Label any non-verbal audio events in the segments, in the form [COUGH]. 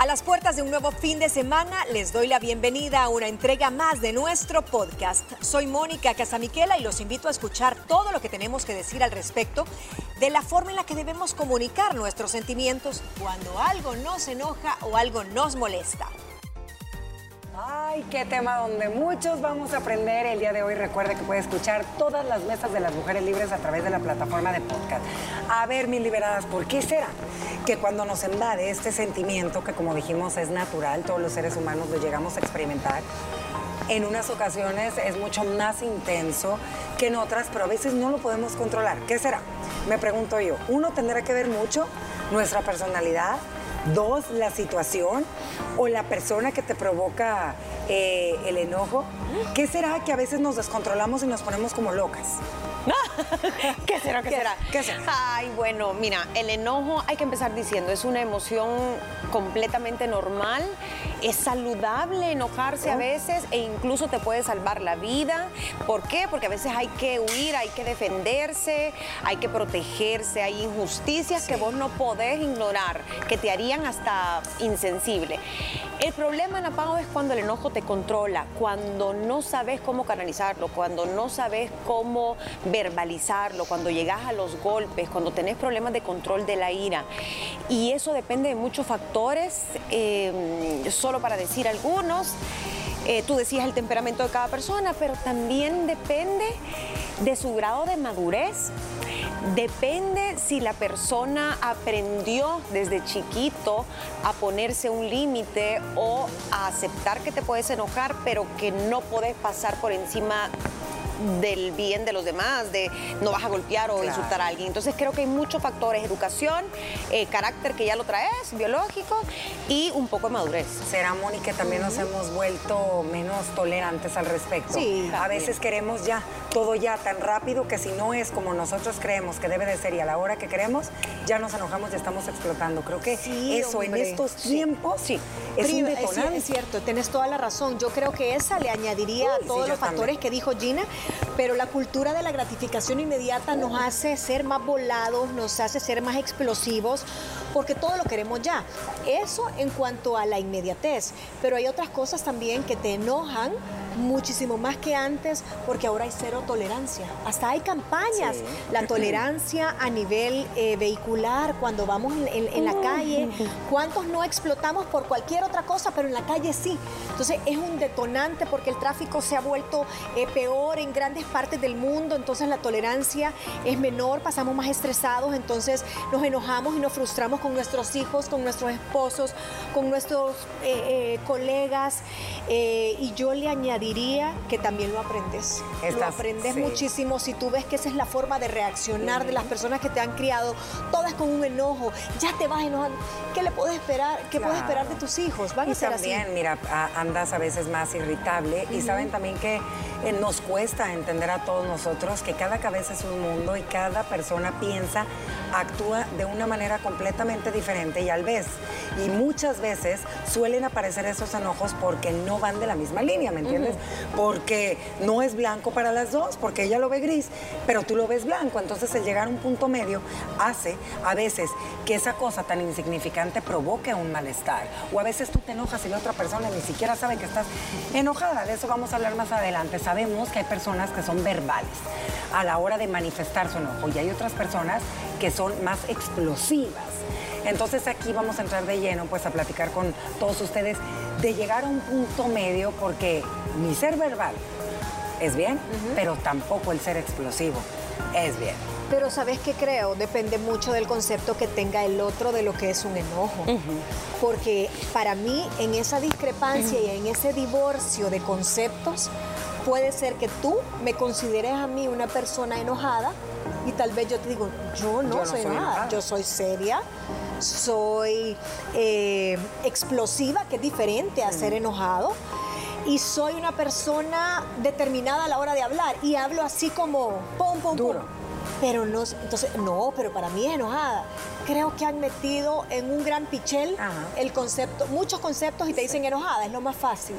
A las puertas de un nuevo fin de semana les doy la bienvenida a una entrega más de nuestro podcast. Soy Mónica Casamiquela y los invito a escuchar todo lo que tenemos que decir al respecto de la forma en la que debemos comunicar nuestros sentimientos cuando algo nos enoja o algo nos molesta. Ay, qué tema donde muchos vamos a aprender el día de hoy. Recuerde que puede escuchar todas las mesas de las mujeres libres a través de la plataforma de podcast. A ver, mis liberadas, ¿por qué será que cuando nos invade este sentimiento, que como dijimos es natural, todos los seres humanos lo llegamos a experimentar, en unas ocasiones es mucho más intenso que en otras, pero a veces no lo podemos controlar. ¿Qué será? Me pregunto yo. Uno tendrá que ver mucho nuestra personalidad, Dos, la situación o la persona que te provoca eh, el enojo. ¿Qué será que a veces nos descontrolamos y nos ponemos como locas? [LAUGHS] ¿Qué será? ¿Qué, será? ¿Qué será? Ay, bueno, mira, el enojo hay que empezar diciendo, es una emoción completamente normal, es saludable enojarse a veces e incluso te puede salvar la vida. ¿Por qué? Porque a veces hay que huir, hay que defenderse, hay que protegerse, hay injusticias que vos no podés ignorar, que te harían hasta insensible. El problema, Napago, es cuando el enojo te controla, cuando no sabes cómo canalizarlo, cuando no sabes cómo verbalizarlo, cuando llegas a los golpes, cuando tenés problemas de control de la ira. Y eso depende de muchos factores, eh, solo para decir algunos. Eh, tú decías el temperamento de cada persona, pero también depende de su grado de madurez. Depende si la persona aprendió desde chiquito a ponerse un límite o a aceptar que te puedes enojar, pero que no puedes pasar por encima del bien de los demás, de no vas a golpear o insultar a alguien. Entonces creo que hay muchos factores, educación, eh, carácter que ya lo traes, biológico y un poco de madurez. Será, Mónica, que también nos hemos vuelto menos tolerantes al respecto. Sí. A veces queremos ya todo ya tan rápido que si no es como nosotros creemos que debe de ser y a la hora que queremos, ya nos enojamos y estamos explotando. Creo que eso en estos tiempos sí. es un detonante. Es, cierto, tienes toda la razón. Yo creo que esa le añadiría a todos los factores que dijo Gina, pero la cultura de la gratificación inmediata nos hace ser más volados, nos hace ser más explosivos, porque todo lo queremos ya. Eso en cuanto a la inmediatez, pero hay otras cosas también que te enojan muchísimo más que antes porque ahora hay cero tolerancia. Hasta hay campañas. La tolerancia a nivel eh, vehicular, cuando vamos en, la calle, ¿cuántos no explotamos por cualquier otra cosa, pero en la calle sí? Entonces es un detonante porque el tráfico se ha vuelto eh, peor en grandes partes del mundo, entonces la tolerancia es menor, pasamos más estresados, entonces nos enojamos y nos frustramos con nuestros hijos, con nuestros esposos, con nuestros eh, colegas. y yo le añadiría diría que también lo aprendes. lo aprendes muchísimo si tú ves que esa es la forma de reaccionar de las personas que te han criado, todas con un enojo, ya te vas enojando. ¿Qué le puedes esperar? ¿Qué puedes esperar de tus hijos? Van a ser también, mira, andas a veces más irritable y saben también que eh, nos cuesta entender a todos nosotros que cada cabeza es un mundo y cada persona piensa, actúa de una manera completamente diferente y al vez. Y muchas veces suelen aparecer esos enojos porque no van de la misma línea, ¿me entiendes? Porque no es blanco para las dos, porque ella lo ve gris, pero tú lo ves blanco. Entonces el llegar a un punto medio hace a veces que esa cosa tan insignificante provoque un malestar. O a veces tú te enojas y la otra persona ni siquiera sabe que estás enojada. De eso vamos a hablar más adelante. Sabemos que hay personas que son verbales a la hora de manifestar su enojo y hay otras personas que son más explosivas. Entonces aquí vamos a entrar de lleno pues a platicar con todos ustedes de llegar a un punto medio porque ni ser verbal es bien, pero tampoco el ser explosivo es bien. Pero ¿sabes qué creo? Depende mucho del concepto que tenga el otro de lo que es un enojo. Porque para mí en esa discrepancia y en ese divorcio de conceptos, puede ser que tú me consideres a mí una persona enojada y tal vez yo te digo, yo no, soy, enojada, yo soy seria, soy eh, explosiva, que es diferente a ser enojado y soy una persona determinada a la hora de hablar y hablo así como pum, pum, pum. Pero no, entonces, no, pero para mí es enojada. Creo que han metido en un gran pichel el concepto, muchos conceptos y te dicen enojada, es lo más fácil.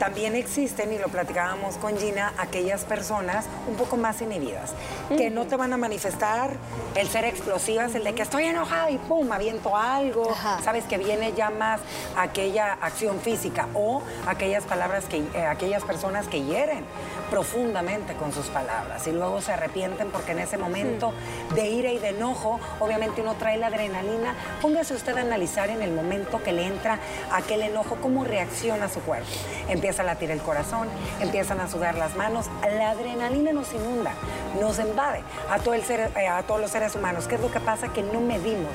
También existen, y lo platicábamos con Gina, aquellas personas un poco más inhibidas, que no te van a manifestar el ser explosivas, el de que estoy enojada y pum, aviento algo, sabes que viene ya más aquella acción física o aquellas palabras que, eh, aquellas personas que hieren profundamente con sus palabras y luego se arrepienten porque en ese momento de ira y de enojo, obviamente uno trae la adrenalina. Póngase usted a analizar en el momento que le entra aquel enojo, cómo reacciona su cuerpo. Empieza a latir el corazón, empiezan a sudar las manos, la adrenalina nos inunda, nos invade a, todo el ser, eh, a todos los seres humanos. ¿Qué es lo que pasa? Que no medimos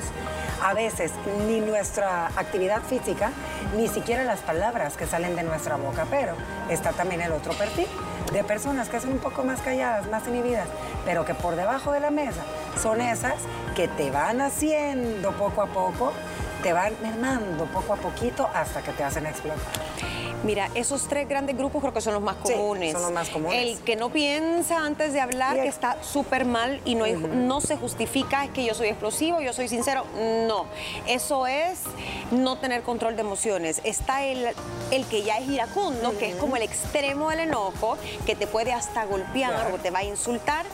a veces ni nuestra actividad física, ni siquiera las palabras que salen de nuestra boca, pero está también el otro perfil de personas que son un poco más calladas, más inhibidas, pero que por debajo de la mesa son esas que te van haciendo poco a poco, te van mermando poco a poquito hasta que te hacen explotar. Mira, esos tres grandes grupos creo que son los más comunes. son los más comunes. El que no piensa antes de hablar, que está súper mal y no, no se justifica, es que yo soy explosivo, yo soy sincero. No, eso es no tener control de emociones. Está el, el que ya es iracundo, que es como el extremo del enojo, que te puede hasta golpear o te va a insultar.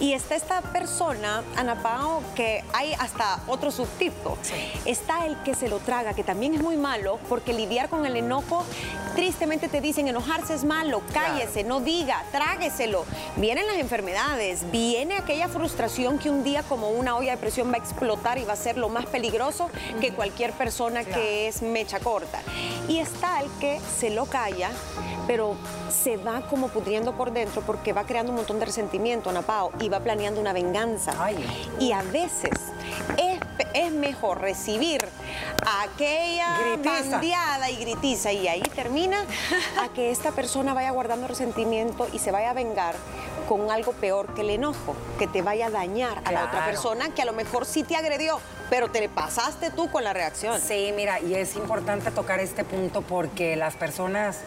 Y está esta persona, Ana Pao, que hay hasta otro subtipo. Está el que se lo traga, que también es muy malo, porque lidiar con el enojo tristemente te dicen enojarse es malo, cállese, no diga, trágueselo. Vienen las enfermedades, viene aquella frustración que un día como una olla de presión va a explotar y va a ser lo más peligroso que cualquier persona que es mecha corta. Y está el que se lo calla, pero se va como pudriendo por dentro porque va creando un montón de resentimiento, Anapao, y va planeando una venganza. Y a veces es, es mejor recibir aquella bandeada y gritiza y ahí termina a que esta persona vaya guardando resentimiento y se vaya a vengar con algo peor que el enojo, que te vaya a dañar a la otra persona que a lo mejor sí te agredió, pero te pasaste tú con la reacción. Sí, mira, y es importante tocar este punto porque las personas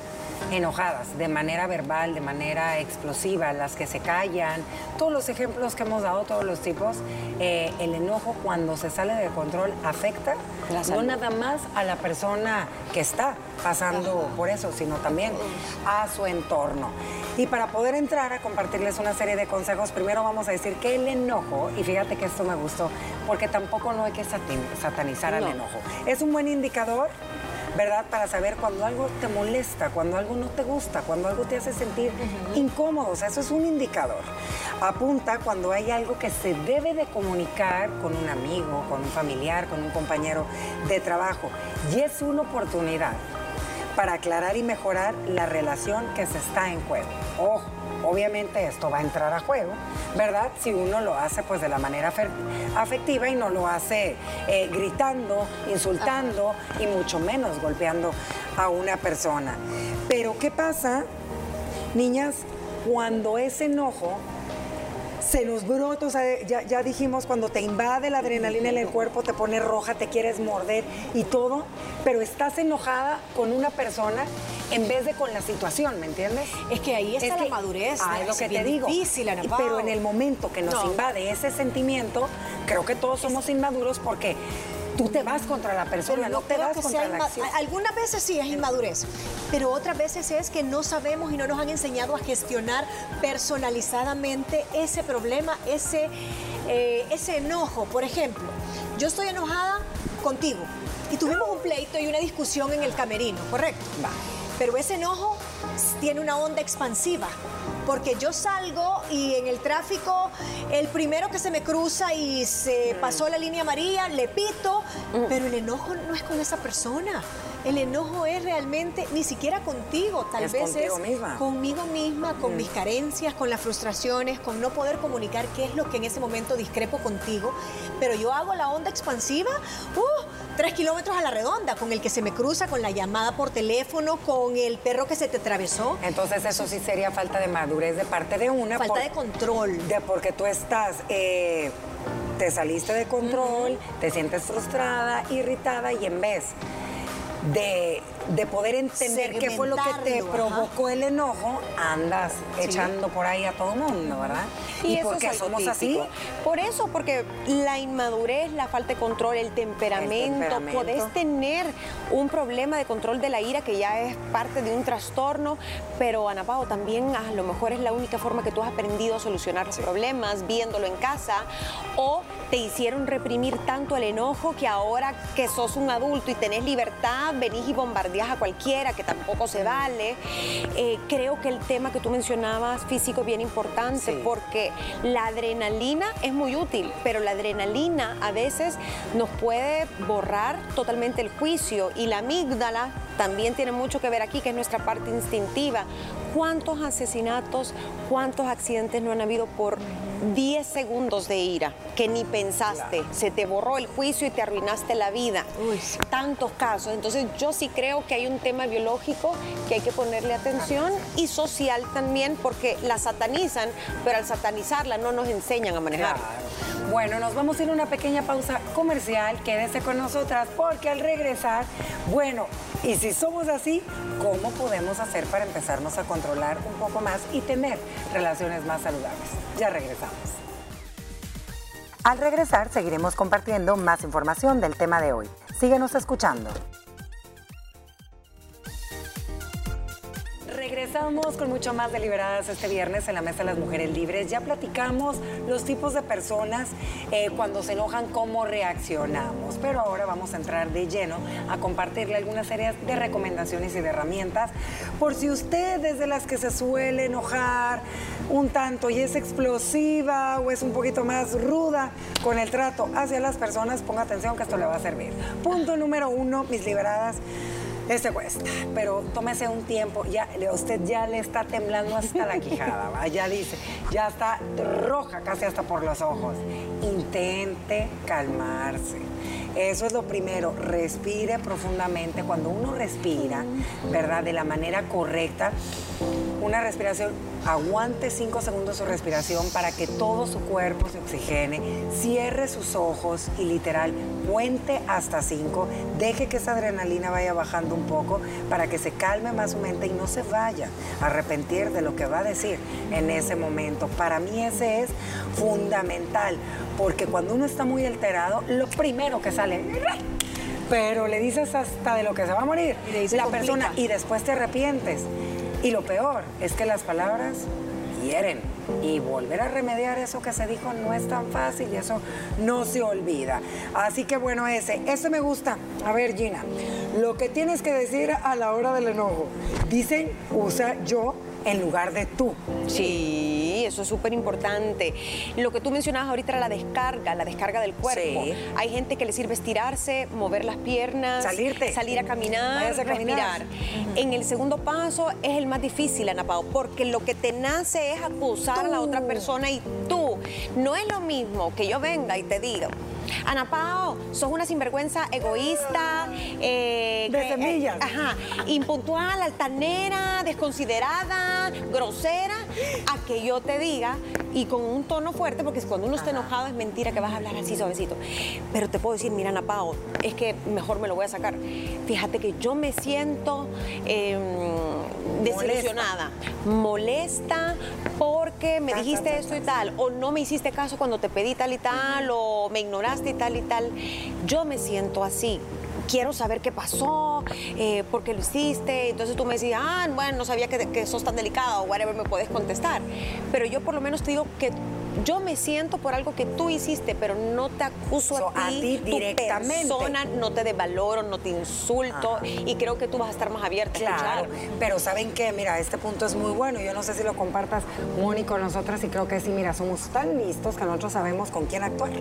enojadas, de manera verbal, de manera explosiva, las que se callan, todos los ejemplos que hemos dado, todos los tipos, eh, el enojo cuando se sale de control afecta no nada más a la persona que está pasando por eso, sino también a su entorno. Y para poder entrar a compartirles una serie de consejos, primero vamos a decir que el enojo, y fíjate que esto me gustó, porque tampoco no hay que satanizar al enojo. Es un buen indicador ¿verdad? Para saber cuando algo te molesta, cuando algo no te gusta, cuando algo te hace sentir incómodo. O sea, eso es un indicador. Apunta cuando hay algo que se debe de comunicar con un amigo, con un familiar, con un compañero de trabajo. Y es una oportunidad para aclarar y mejorar la relación que se está en juego. Ojo Obviamente esto va a entrar a juego, ¿verdad? Si uno lo hace pues de la manera afectiva y no lo hace eh, gritando, insultando y mucho menos golpeando a una persona. Pero ¿qué pasa, niñas, cuando ese enojo se nos brota, o sea, ya, dijimos, cuando te invade la adrenalina en el cuerpo, te pone roja, te quieres morder y todo, pero estás enojada con una persona en vez de con la situación, ¿me entiendes? Es que ahí está la madurez. Ah, es lo que te digo. Difícil, Pero en el momento que nos invade ese sentimiento, creo que todos somos inmaduros porque tú te vas contra la persona, no, te vas contra la acción. Algunas veces sí es inmadurez, pero otras veces es que no sabemos y no nos han enseñado a gestionar personalizadamente ese problema, ese, eh, ese enojo. Por ejemplo, yo estoy enojada contigo y tuvimos un pleito y una discusión en el camerino, ¿correcto? Va. Pero ese enojo tiene una onda expansiva porque yo salgo y en el tráfico el primero que se me cruza y se pasó la línea amarilla, le pito, pero el enojo no es con esa persona. El enojo es realmente ni siquiera contigo, tal vez es conmigo misma, con mis carencias, con las frustraciones, con no poder comunicar qué es lo que en ese momento discrepo contigo. Pero yo hago la onda expansiva, uh, tres kilómetros a la redonda, con el que se me cruza, con la llamada por teléfono, con el perro que se te atravesó. Entonces eso sí sería falta de madurez de parte de una. Falta de control. De porque tú estás... Eh, te saliste de control, te sientes frustrada, irritada y en vez de de poder entender qué fue lo que te provocó el enojo, andas echando por ahí a todo mundo, ¿verdad? Y, eso porque somos así. Por eso, porque la inmadurez, la falta de control, el temperamento, podés tener un problema de control de la ira que ya es parte de un trastorno, pero Ana Pao, también a lo mejor es la única forma que tú has aprendido a solucionar los problemas, viéndolo en casa, o te hicieron reprimir tanto el enojo que ahora que sos un adulto y tenés libertad, venís y bombardeás a cualquiera, que tampoco se vale. Eh, creo que el tema que tú mencionabas físico es bien importante porque la adrenalina es muy útil, pero la adrenalina a veces nos puede borrar totalmente el juicio y la amígdala también tiene mucho que ver aquí, que es nuestra parte instintiva. ¿Cuántos asesinatos, cuántos accidentes no han habido por 10 segundos de ira que ni pensaste? Se te borró el juicio y te arruinaste la vida. Tantos casos. Entonces yo sí creo que hay un tema biológico que hay que ponerle atención y social también porque la satanizan, pero al satanizarla no nos enseñan a manejarla. Bueno, nos vamos a ir a una pequeña pausa comercial. Quédese con nosotras porque al regresar, bueno, y si somos así, ¿cómo podemos hacer para empezarnos a controlar un poco más y tener relaciones más saludables? Ya regresamos. Al regresar, seguiremos compartiendo más información del tema de hoy. Síguenos escuchando. Regresamos con mucho más deliberadas este viernes en la Mesa de las Mujeres Libres. Ya platicamos los tipos de personas eh, cuando se enojan, cómo reaccionamos. Pero ahora vamos a entrar de lleno a compartirle algunas series de recomendaciones y de herramientas por si usted es de las que se suele enojar un tanto y es explosiva o es un poquito más ruda con el trato hacia las personas, ponga atención que esto le va a servir. Punto número uno, mis liberadas este cuesta, pero tómese un tiempo. Ya, usted ya le está temblando hasta la quijada, ya dice, ya está roja casi hasta por los ojos. Intente calmarse. Eso es lo primero, respire profundamente. Cuando uno respira, ¿verdad? De la manera correcta, una respiración, aguante cinco segundos su respiración para que todo su cuerpo se oxigene, cierre sus ojos y literal cuente hasta cinco, deje que esa adrenalina vaya bajando un poco para que se calme más su mente y no se vaya a arrepentir de lo que va a decir en ese momento. Para mí ese es fundamental, porque cuando uno está muy alterado, lo primero que sale pero le dices hasta de lo que se va a morir y la persona y después te arrepientes. Y lo peor es que las palabras hieren y volver a remediar eso que se dijo no es tan fácil y eso no se olvida. Así que bueno, ese, ese me gusta. A ver, Gina, lo que tienes que decir a la hora del enojo. Dicen, usa yo en lugar de tú. Sí, eso es súper importante. Lo que tú mencionabas ahorita era la descarga, la descarga del cuerpo. Hay gente que le sirve estirarse, mover las piernas, Salirte. salir a caminar, respirar. En el segundo paso es el más difícil, Ana Pao, porque lo que te nace es acusar a la otra persona y tú. No es lo mismo que yo venga y te diga, Ana Pao, sos una sinvergüenza egoísta. Eh, de eh, semillas. ajá. Impuntual, altanera, desconsiderada, grosera, a que yo te diga y con un tono fuerte, porque cuando uno está enojado es mentira que vas a hablar así suavecito. Pero te puedo decir, mira, Ana Pao, es que mejor me lo voy a sacar. Fíjate que yo me siento em, desilusionada, molesta, porque me dijiste esto y tal, o no me hiciste caso cuando te pedí tal y tal, o me ignoraste y tal y tal. Yo me siento así quiero saber qué pasó, eh, por qué lo hiciste. Entonces tú me decías, ah, bueno, no sabía que, que sos tan delicada o whatever, me puedes contestar. Pero yo por lo menos te digo que yo me siento por algo que tú hiciste, pero no te acuso a, ti, directamente. Tu persona, no te devaloro, no te insulto y creo que tú vas a estar más abierta claro, Pero ¿saben qué? Mira, este punto es muy bueno. Yo no sé si lo compartas, Moni, con nosotras y creo que sí, mira, somos tan listos que nosotros sabemos con quién actuar,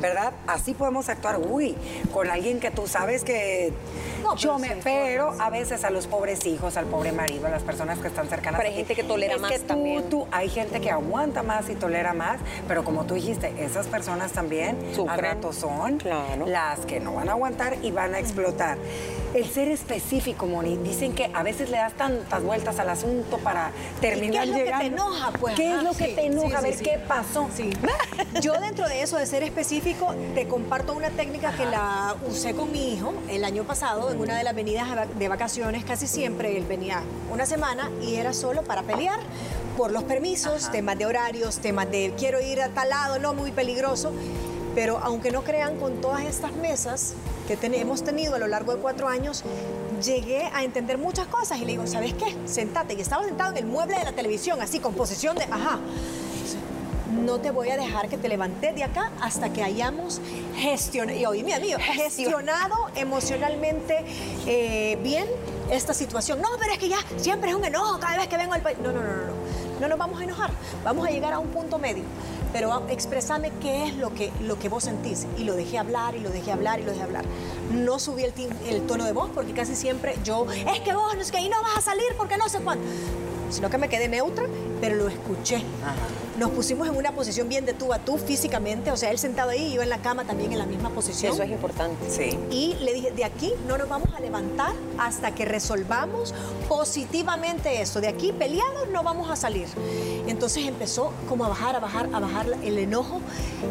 ¿verdad? Así podemos actuar, uy, con alguien que tú sabes que yo me... Pero a veces a los pobres hijos, al pobre marido, a las personas que están cercanas. Pero hay gente que tolera más también. Tú, hay gente que aguanta más y tolera más pero como tú dijiste, esas personas también al rato son las que no van a aguantar y van a explotar. El ser específico, Moni. Dicen que a veces le das tantas vueltas al asunto para terminar ¿Qué es lo llegando. que te enoja, pues? ¿Qué es lo que sí, te enoja? sí, a ver, sí. ¿qué pasó? Sí. [LAUGHS] Yo dentro de eso de ser específico, te comparto una técnica que la usé con mi hijo el año pasado en una de las venidas de vacaciones. Casi siempre él venía una semana y era solo para pelear por los permisos, temas de horarios, temas de quiero ir a tal lado, no, muy peligroso. Pero aunque no crean, con todas estas mesas que ten- hemos tenido a lo largo de cuatro años, llegué a entender muchas cosas y le digo, ¿sabes qué? Sentate. Y estaba sentado en el mueble de la televisión, así, con posición de, ajá, no te voy a dejar que te levantes de acá hasta que hayamos gestionado, y gestionado emocionalmente eh, bien esta situación. No, pero es que ya siempre es un enojo cada vez que vengo al país. No, no, no, no, no. No nos vamos a enojar. Vamos a llegar a un punto medio. Pero expresame qué es lo que, lo que vos sentís. Y lo dejé hablar, y lo dejé hablar, y lo dejé hablar. No subí el, el tono de voz porque casi siempre yo, es que vos, no es que ahí no vas a salir porque no sé cuándo. Sino que me quedé neutra, pero lo escuché. Nos pusimos en una posición bien de tú a tú físicamente, o sea, él sentado ahí y yo en la cama también en la misma posición. Eso es importante. Sí. Y le dije, de aquí no nos vamos a levantar hasta que resolvamos positivamente esto. De aquí peleados no vamos a salir. Entonces empezó como a bajar, a bajar, a bajar el enojo.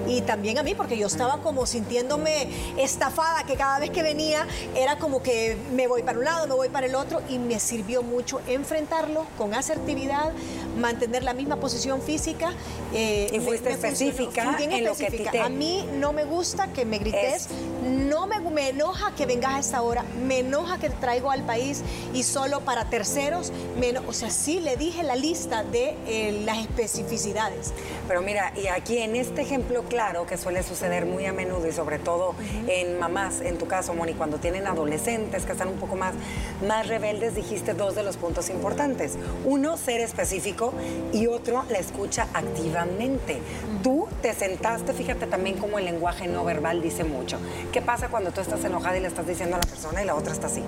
Y también a mí, porque yo estaba como sintiéndome estafada, que cada vez que venía era como que me voy para un lado, me voy para el otro. Y me sirvió mucho enfrentarlo con asertividad, mantener la misma posición física. eh, Y fuiste me específica lo que a te- mí no me gusta que me grites, Es- no me, me enoja que vengas a esta hora, me enoja que te traigo al país y solo para terceros, me o sea, sí le dije la lista de eh, las especificidades. Pero mira, y aquí en este ejemplo claro que suele suceder muy a menudo y sobre todo en mamás, en tu caso, Moni, cuando tienen adolescentes que están un poco más, más rebeldes, dijiste dos de los puntos importantes. Uno, ser específico y otro, la escucha activamente. Tú te sentaste, fíjate también cómo el lenguaje no verbal dice mucho. ¿Qué pasa cuando tú estás enojada y le estás diciendo a la persona y la otra está así?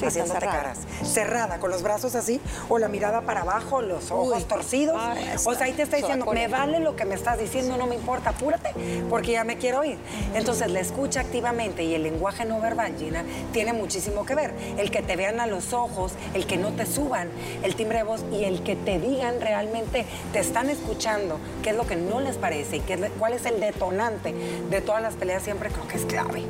Sí, haciéndote caras. Cerrada, con los brazos así, o la mirada para abajo, los ojos Uy. torcidos. Ay, o sea, ahí te está diciendo, me vale lo que me estás diciendo, no me importa, apúrate, porque ya me quiero ir. Entonces, la escucha activamente y el lenguaje no verbal, Gina, tiene muchísimo que ver. El que te vean a los ojos, el que no te suban el timbre de voz y el que te digan realmente, te están escuchando, qué es lo que no les parece y qué es, cuál es el detonante de todas las peleas, siempre creo que es clave.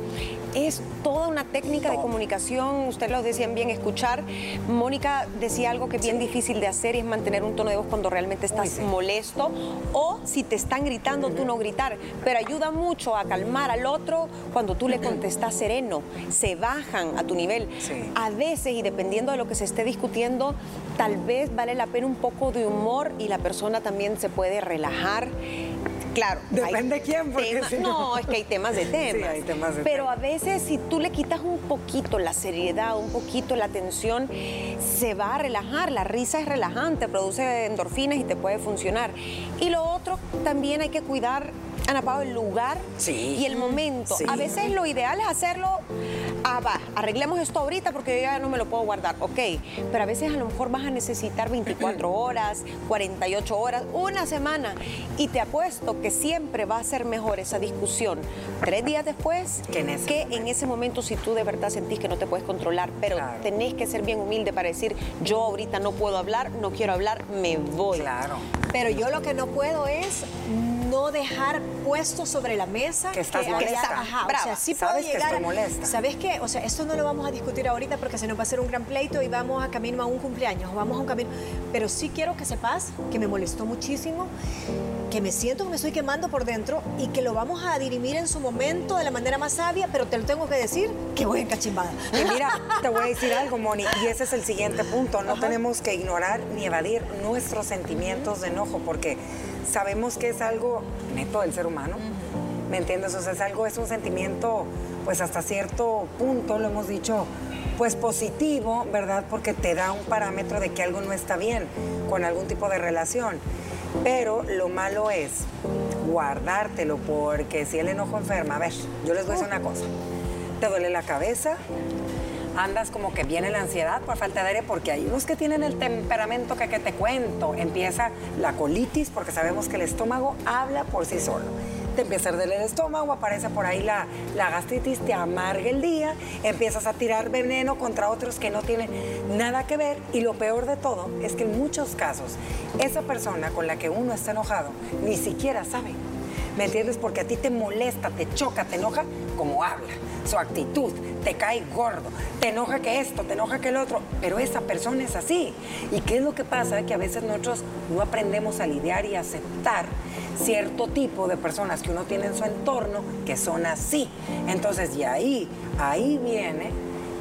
Es toda una técnica de comunicación, ustedes lo decían bien, escuchar. Mónica decía algo que es bien difícil de hacer y es mantener un tono de voz cuando realmente estás sí. molesto o si te están gritando, tú no gritar. Pero ayuda mucho a calmar al otro cuando tú le contestas sereno, se bajan a tu nivel. Sí. A veces, y dependiendo de lo que se esté discutiendo, tal vez vale la pena un poco de humor y la persona también se puede relajar. Claro. Depende de quién, porque temas- si no- no, es que hay temas de [LAUGHS] temas. hay temas de Pero temas. a veces si tú le quitas un poquito la seriedad, un poquito la tensión, se va a relajar. La risa es relajante, produce endorfinas y te puede funcionar. Y lo otro, también hay que cuidar, Ana Pao, el lugar Sí. y el momento. Sí. A veces lo ideal es hacerlo, ah, va, arreglemos esto ahorita porque yo ya no me lo puedo guardar, ok. Pero a veces a lo mejor vas a necesitar 24 [CLEARS THROAT] horas, 48 horas, una semana. Y te apuesto que siempre va a ser mejor esa discusión tres días después Que en ese en ese momento si tú de verdad sentís que no te puedes controlar. Pero Claro. tenés que ser bien humilde para decir, yo ahorita no puedo hablar, no quiero hablar, me voy. Claro. Pero yo lo que no puedo es no dejar puesto sobre la mesa Que estás haya- molesta. ajá, o Brava. sea, sí puedo que llegar estoy molesta. ¿Sabes qué? O sea, esto no lo vamos a discutir ahorita porque se nos va a hacer un gran pleito y vamos a camino a un cumpleaños, o vamos a un camino. Pero sí quiero que sepas que me molestó muchísimo, que me siento que me estoy quemando por dentro y que lo vamos a dirimir en su momento de la manera más sabia, pero te lo tengo que decir que voy encachimbada. Y mira, te voy a decir algo, Moni, y ese es el siguiente punto. No tenemos que ignorar ni evadir nuestros sentimientos de enojo, porque sabemos que es algo neto del ser humano. ¿Me entiendes? O sea, es algo, es un sentimiento, pues hasta cierto punto, lo hemos dicho, pues positivo, ¿verdad? Porque te da un parámetro de que algo no está bien con algún tipo de relación. Pero lo malo es guardártelo, porque si el enojo enferma, a ver, yo les voy a decir una cosa. Te duele la cabeza, andas como que viene la ansiedad por falta de aire, porque hay unos que tienen el temperamento que, que te cuento. Empieza la colitis, porque sabemos que el estómago habla por sí solo. te empieza a arder el estómago, aparece por ahí la, la gastritis, te amarga el día, empiezas a tirar veneno contra otros que no tienen nada que ver y lo peor de todo es que en muchos casos esa persona con la que uno está enojado ni siquiera sabe. ¿Me entiendes? Porque a ti te molesta, te choca, te enoja como habla, su actitud, te cae gordo, te enoja que esto, te enoja que el otro, pero esa persona es así. ¿Y qué es lo que pasa? Que a veces nosotros no aprendemos a lidiar y aceptar cierto tipo de personas que uno tiene en su entorno que son así. Entonces, y ahí, ahí viene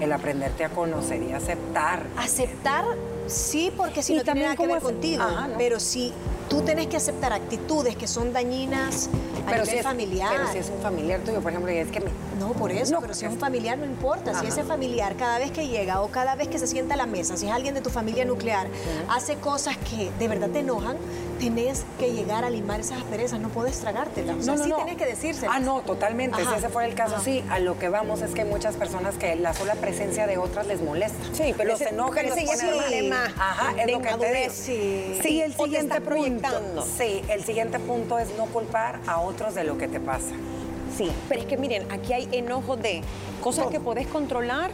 el aprenderte a conocer y aceptar. Aceptar, sí, porque si no tiene nada que ver contigo, pero si tú tienes que aceptar actitudes que son dañinas a pero nivel si familiar. Pero si es un familiar tuyo, por ejemplo, y es que me- No, por eso, No, pero si es un es- familiar no importa. Si ese familiar cada vez que llega o cada vez que se sienta a la mesa, si es alguien de tu familia nuclear, hace cosas que de verdad te enojan, tenés que llegar a limar esas asperezas, no puedes tragártelas. O sea, sí tienes que decírselas. Ah, no, totalmente. Ajá. Si ese fuera el caso, Ajá. sí. A lo que vamos es que hay muchas personas que la sola presencia de otras les molesta. Sí, pero los ese- enoja, pero los ese ya pone es un mal. tema Ajá, es de lo que te digo. Sí. Sí, el siguiente está proyectando. Punto. Sí, el siguiente punto es no culpar a otros de lo que te pasa. Sí, pero es que miren, aquí hay enojo de cosas que podés controlar,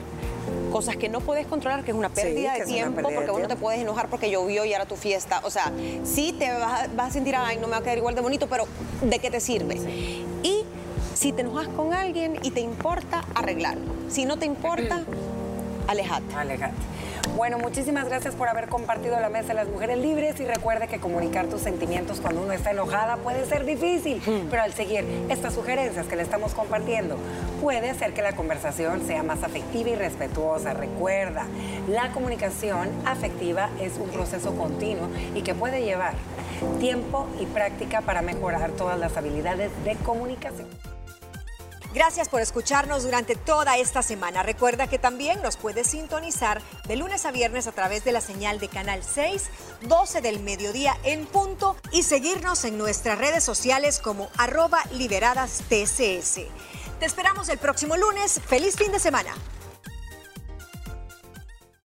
cosas que no puedes controlar, que es una pérdida de tiempo, pérdida de porque vos no te puedes enojar porque llovió y era tu fiesta. O sea, sí te vas a, vas a sentir, ay, no me va a quedar igual de bonito, pero ¿de qué te sirve? Y si te enojas con alguien y te importa, arreglarlo. Si no te importa, [CLEARS THROAT] alejate. Alejate. Bueno, muchísimas gracias por haber compartido la mesa de las mujeres libres y recuerde que comunicar tus sentimientos cuando uno está enojada puede ser difícil, pero al seguir estas sugerencias que le estamos compartiendo puede hacer que la conversación sea más afectiva y respetuosa. Recuerda, la comunicación afectiva es un proceso continuo y que puede llevar tiempo y práctica para mejorar todas las habilidades de comunicación. Gracias por escucharnos durante toda esta semana. Recuerda que también nos puedes sintonizar de lunes a viernes a través de la señal de Canal 6, 12 del mediodía en punto y seguirnos en nuestras redes sociales como arroba liberadas TCS. Te esperamos el próximo lunes. ¡Feliz fin de semana!